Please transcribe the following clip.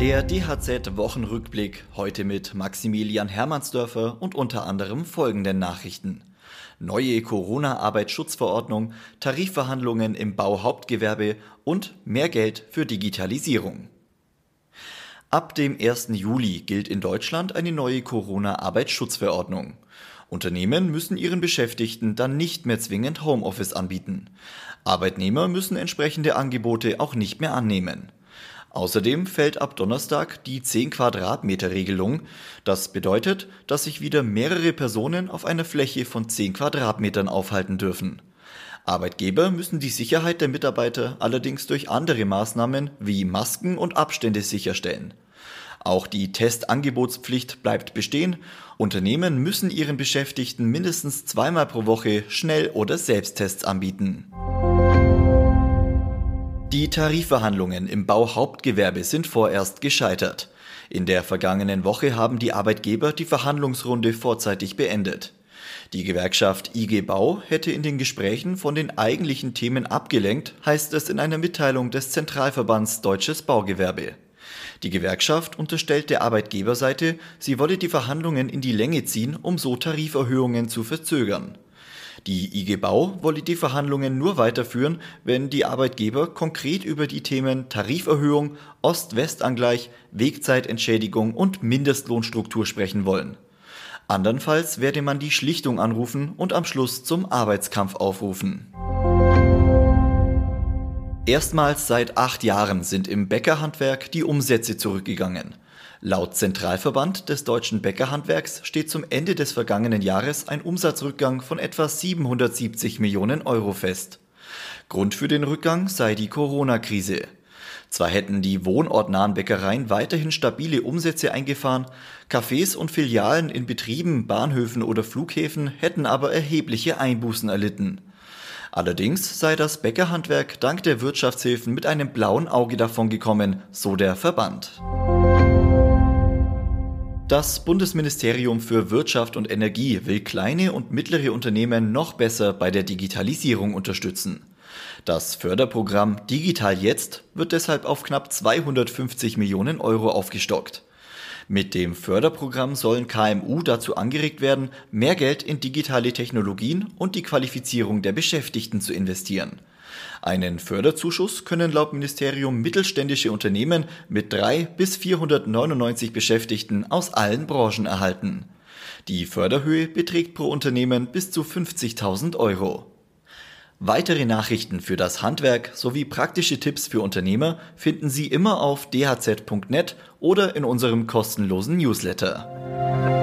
Der DHZ-Wochenrückblick heute mit Maximilian Hermannsdörfer und unter anderem folgenden Nachrichten. Neue Corona-Arbeitsschutzverordnung, Tarifverhandlungen im Bauhauptgewerbe und mehr Geld für Digitalisierung. Ab dem 1. Juli gilt in Deutschland eine neue Corona-Arbeitsschutzverordnung. Unternehmen müssen ihren Beschäftigten dann nicht mehr zwingend Homeoffice anbieten. Arbeitnehmer müssen entsprechende Angebote auch nicht mehr annehmen. Außerdem fällt ab Donnerstag die 10 Quadratmeter Regelung. Das bedeutet, dass sich wieder mehrere Personen auf einer Fläche von 10 Quadratmetern aufhalten dürfen. Arbeitgeber müssen die Sicherheit der Mitarbeiter allerdings durch andere Maßnahmen wie Masken und Abstände sicherstellen. Auch die Testangebotspflicht bleibt bestehen. Unternehmen müssen ihren Beschäftigten mindestens zweimal pro Woche Schnell- oder Selbsttests anbieten. Die Tarifverhandlungen im Bauhauptgewerbe sind vorerst gescheitert. In der vergangenen Woche haben die Arbeitgeber die Verhandlungsrunde vorzeitig beendet. Die Gewerkschaft IG Bau hätte in den Gesprächen von den eigentlichen Themen abgelenkt, heißt es in einer Mitteilung des Zentralverbands Deutsches Baugewerbe. Die Gewerkschaft unterstellt der Arbeitgeberseite, sie wolle die Verhandlungen in die Länge ziehen, um so Tariferhöhungen zu verzögern. Die IG Bau wolle die Verhandlungen nur weiterführen, wenn die Arbeitgeber konkret über die Themen Tariferhöhung, Ost-West-Angleich, Wegzeitentschädigung und Mindestlohnstruktur sprechen wollen. Andernfalls werde man die Schlichtung anrufen und am Schluss zum Arbeitskampf aufrufen. Erstmals seit acht Jahren sind im Bäckerhandwerk die Umsätze zurückgegangen. Laut Zentralverband des deutschen Bäckerhandwerks steht zum Ende des vergangenen Jahres ein Umsatzrückgang von etwa 770 Millionen Euro fest. Grund für den Rückgang sei die Corona-Krise. Zwar hätten die wohnortnahen Bäckereien weiterhin stabile Umsätze eingefahren, Cafés und Filialen in Betrieben, Bahnhöfen oder Flughäfen hätten aber erhebliche Einbußen erlitten. Allerdings sei das Bäckerhandwerk dank der Wirtschaftshilfen mit einem blauen Auge davongekommen, so der Verband. Das Bundesministerium für Wirtschaft und Energie will kleine und mittlere Unternehmen noch besser bei der Digitalisierung unterstützen. Das Förderprogramm Digital Jetzt wird deshalb auf knapp 250 Millionen Euro aufgestockt. Mit dem Förderprogramm sollen KMU dazu angeregt werden, mehr Geld in digitale Technologien und die Qualifizierung der Beschäftigten zu investieren. Einen Förderzuschuss können laut Ministerium mittelständische Unternehmen mit 3 bis 499 Beschäftigten aus allen Branchen erhalten. Die Förderhöhe beträgt pro Unternehmen bis zu 50.000 Euro. Weitere Nachrichten für das Handwerk sowie praktische Tipps für Unternehmer finden Sie immer auf dhz.net oder in unserem kostenlosen Newsletter.